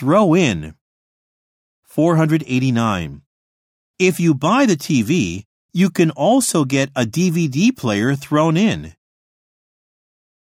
Throw in. 489. If you buy the TV, you can also get a DVD player thrown in.